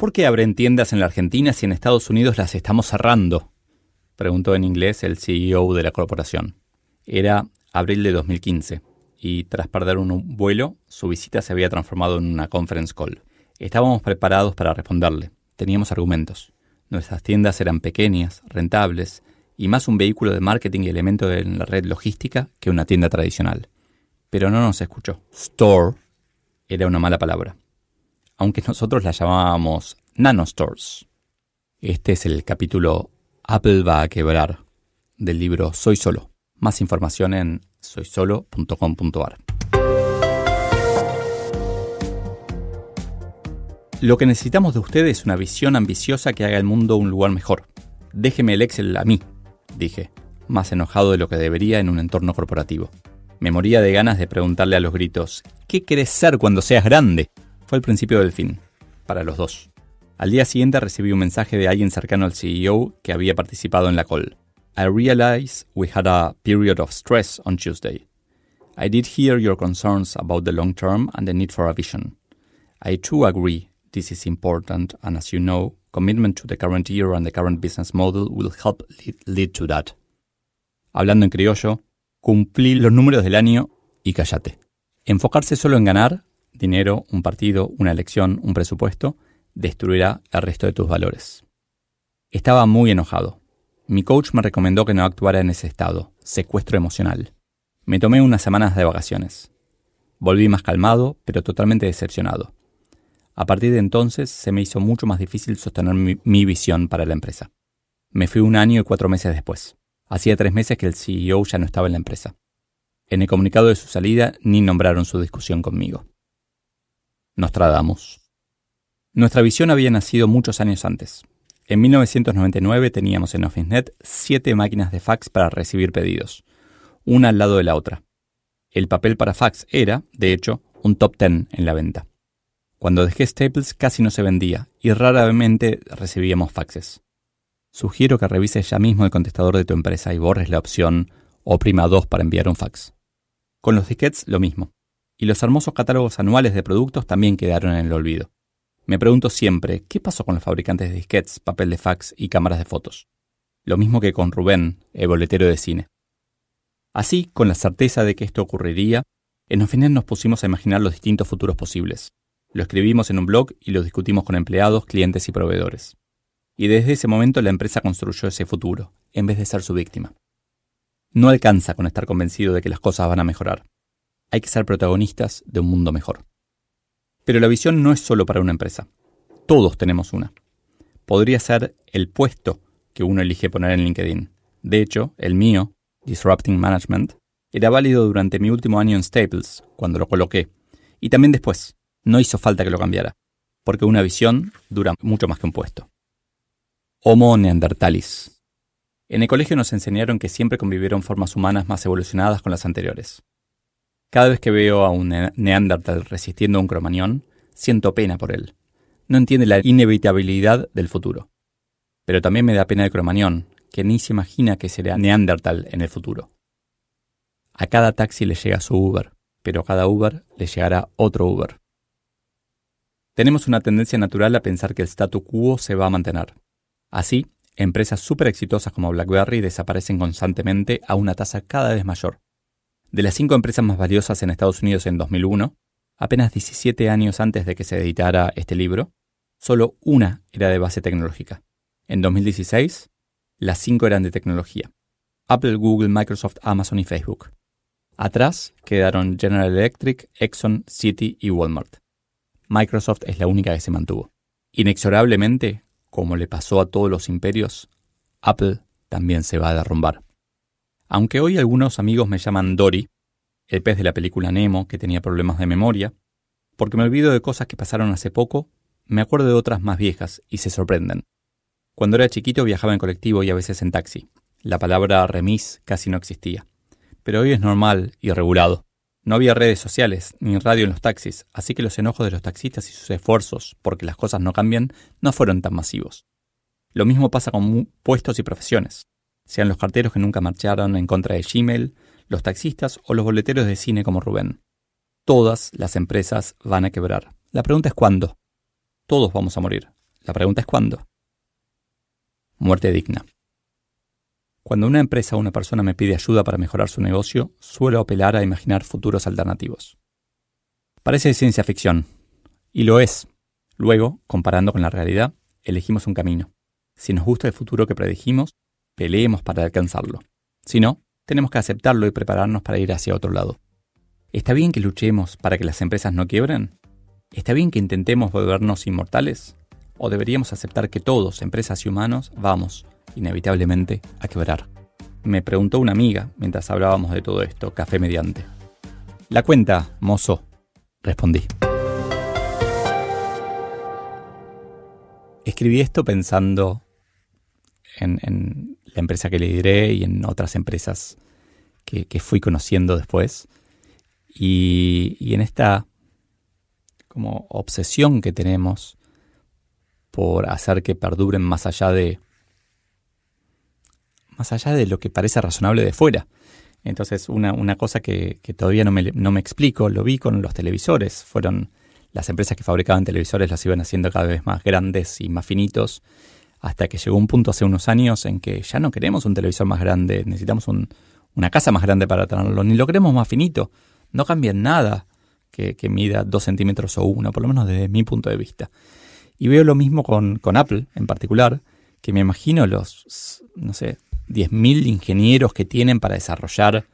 ¿Por qué abren tiendas en la Argentina si en Estados Unidos las estamos cerrando? Preguntó en inglés el CEO de la corporación. Era abril de 2015 y tras perder un vuelo, su visita se había transformado en una conference call. Estábamos preparados para responderle. Teníamos argumentos. Nuestras tiendas eran pequeñas, rentables y más un vehículo de marketing y elemento de la red logística que una tienda tradicional. Pero no nos escuchó. Store era una mala palabra, aunque nosotros la llamábamos nanostores. Este es el capítulo Apple va a quebrar del libro Soy Solo. Más información en soysolo.com.ar. Lo que necesitamos de ustedes es una visión ambiciosa que haga el mundo un lugar mejor. Déjeme el Excel a mí, dije, más enojado de lo que debería en un entorno corporativo. Me moría de ganas de preguntarle a los gritos, ¿qué querés ser cuando seas grande? Fue el principio del fin, para los dos. Al día siguiente recibí un mensaje de alguien cercano al CEO que había participado en la call. I realize we had a period of stress on Tuesday. I did hear your concerns about the long term and the need for a vision. I too agree This is important, and as you know, commitment to the current year and the current business model will help lead, to that. Hablando en criollo, cumplí los números del año y cállate. Enfocarse solo en ganar, dinero, un partido, una elección, un presupuesto, destruirá el resto de tus valores. Estaba muy enojado. Mi coach me recomendó que no actuara en ese estado, secuestro emocional. Me tomé unas semanas de vacaciones. Volví más calmado, pero totalmente decepcionado. A partir de entonces se me hizo mucho más difícil sostener mi, visión para la empresa. Me fui un año y cuatro meses después. Hacía tres meses que el CEO ya no estaba en la empresa. En el comunicado de su salida ni nombraron su discusión conmigo. Nos tradamos. Nuestra visión había nacido muchos años antes. En 1999 teníamos en OfficeNet siete máquinas de fax para recibir pedidos, una al lado de la otra. El papel para fax era, de hecho, un top ten en la venta. Cuando dejé Staples casi no se vendía y raramente recibíamos faxes. Sugiero que revises ya mismo el contestador de tu empresa y borres la opción Oprima 2 para enviar un fax. Con los disquets lo mismo. Y los hermosos catálogos anuales de productos también quedaron en el olvido. Me pregunto siempre, ¿qué pasó con los fabricantes de disquets, papel de fax y cámaras de fotos? Lo mismo que con Rubén, el boletero de cine. Así, con la certeza de que esto ocurriría, en Ofinet nos pusimos a imaginar los distintos futuros posibles. Lo escribimos en un blog y lo discutimos con empleados, clientes y proveedores. Y desde ese momento la empresa construyó ese futuro, en vez de ser su víctima. No alcanza con estar convencido de que las cosas van a mejorar. Hay que ser protagonistas de un mundo mejor. Pero la visión no es solo para una empresa. Todos tenemos una. Podría ser el puesto que uno elige poner en LinkedIn. De hecho, el mío, Disrupting Management, era válido durante mi último año en Staples, cuando lo coloqué, y también después, no hizo falta que lo cambiara, porque una visión dura mucho más que un puesto. Homo neandertalis. En el colegio nos enseñaron que siempre convivieron formas humanas más evolucionadas con las anteriores. Cada vez que veo a un neandertal resistiendo a un cromañón, siento pena por él. No entiende la inevitabilidad del futuro. Pero también me da pena el cromañón, que ni se imagina que será neandertal en el futuro. A cada taxi le llega su Uber, pero a cada Uber le llegará otro Uber. Tenemos una tendencia natural a pensar que el statu quo se va a mantener. Así, empresas súper exitosas como BlackBerry desaparecen constantemente a una tasa cada vez mayor. De las cinco empresas más valiosas en Estados Unidos en 2001, apenas 17 años antes de que se editara este libro, solo una era de base tecnológica. En 2016, las cinco eran de tecnología. Apple, Google, Microsoft, Amazon y Facebook. Atrás quedaron General Electric, Exxon, Citi y Walmart. Microsoft es la única que se mantuvo. Inexorablemente, como le pasó a todos los imperios, Apple también se va a derrumbar. Aunque hoy algunos amigos me llaman Dory, el pez de la película Nemo que tenía problemas de memoria, Porque me olvido de cosas que pasaron hace poco, me acuerdo de otras más viejas y se sorprenden. Cuando era chiquito viajaba en colectivo y a veces en taxi. La palabra remis casi no existía. Pero hoy es normal y regulado. No había redes sociales ni radio en los taxis, así que los enojos de los taxistas y sus esfuerzos porque las cosas no cambian no fueron tan masivos. Lo mismo pasa con puestos y profesiones, sean los carteros que nunca marcharon en contra de Gmail, los taxistas o los boleteros de cine como Rubén. Todas las empresas van a quebrar. La pregunta es cuándo. Todos vamos a morir. La pregunta es cuándo. Muerte digna. Cuando una empresa o una persona me pide ayuda para mejorar su negocio, suelo apelar a imaginar futuros alternativos. Parece ciencia ficción, y lo es. Luego, comparando con la realidad, elegimos un camino. Si nos gusta el futuro que predijimos, peleemos para alcanzarlo. Si no, tenemos que aceptarlo y prepararnos para ir hacia otro lado. ¿Está bien que luchemos para que las empresas no quiebren? ¿Está bien que intentemos volvernos inmortales? ¿O deberíamos aceptar que todos, empresas y humanos, vamos, inevitablemente, a quebrar. Me preguntó una amiga mientras hablábamos de todo esto, café mediante. La cuenta, mozo, respondí. Escribí esto pensando en, la empresa que le diré y en otras empresas que, fui conociendo después. Y, y, en esta como obsesión que tenemos por hacer que perduren más allá de, más allá de lo que parece razonable de fuera. Entonces, una, una cosa que, todavía no me, no me, explico, lo vi con los televisores. Fueron las empresas que fabricaban televisores, las iban haciendo cada vez más grandes y más finitos, hasta que llegó un punto hace unos años en que ya no queremos un televisor más grande, necesitamos una casa más grande para tenerlo, ni lo queremos más finito. No cambia nada que, mida dos centímetros o uno, por lo menos desde mi punto de vista. Y veo lo mismo con, con Apple en particular, que me imagino los, no sé, 10.000 ingenieros que tienen para desarrollar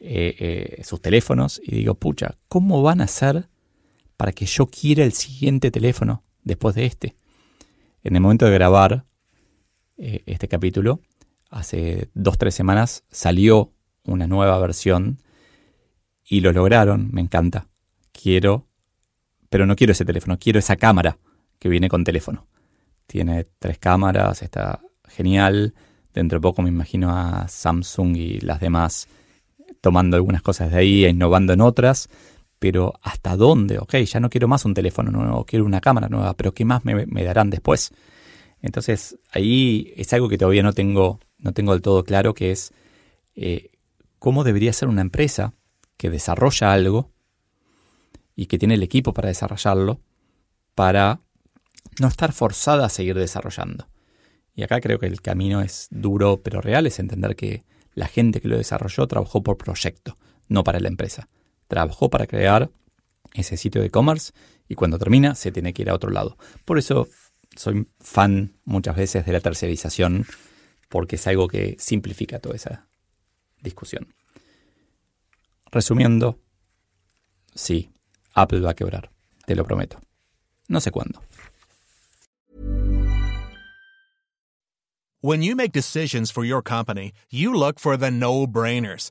eh, eh, sus teléfonos y digo, pucha, ¿cómo van a hacer para que yo quiera el siguiente teléfono después de este? En el momento de grabar eh, este capítulo, hace dos, tres semanas salió una nueva versión y lo lograron, me encanta. Quiero, pero no quiero ese teléfono, quiero esa cámara que viene con teléfono. Tiene tres cámaras, está genial Dentro de poco me imagino a Samsung y las demás tomando algunas cosas de ahí e innovando en otras. Pero ¿hasta dónde? Ok, ya no quiero más un teléfono nuevo, quiero una cámara nueva, pero ¿qué más me, darán después? Entonces ahí es algo que todavía no tengo, no tengo del todo claro, que es eh, cómo debería ser una empresa que desarrolla algo y que tiene el equipo para desarrollarlo para no estar forzada a seguir desarrollando. Y acá creo que el camino es duro pero real, es entender que la gente que lo desarrolló trabajó por proyecto, no para la empresa. Trabajó para crear ese sitio de e-commerce y cuando termina se tiene que ir a otro lado. Por eso soy fan muchas veces de la tercerización, porque es algo que simplifica toda esa discusión. Resumiendo, sí, Apple va a quebrar, te lo prometo. No sé cuándo. When you make decisions for your company, you look for the no-brainers.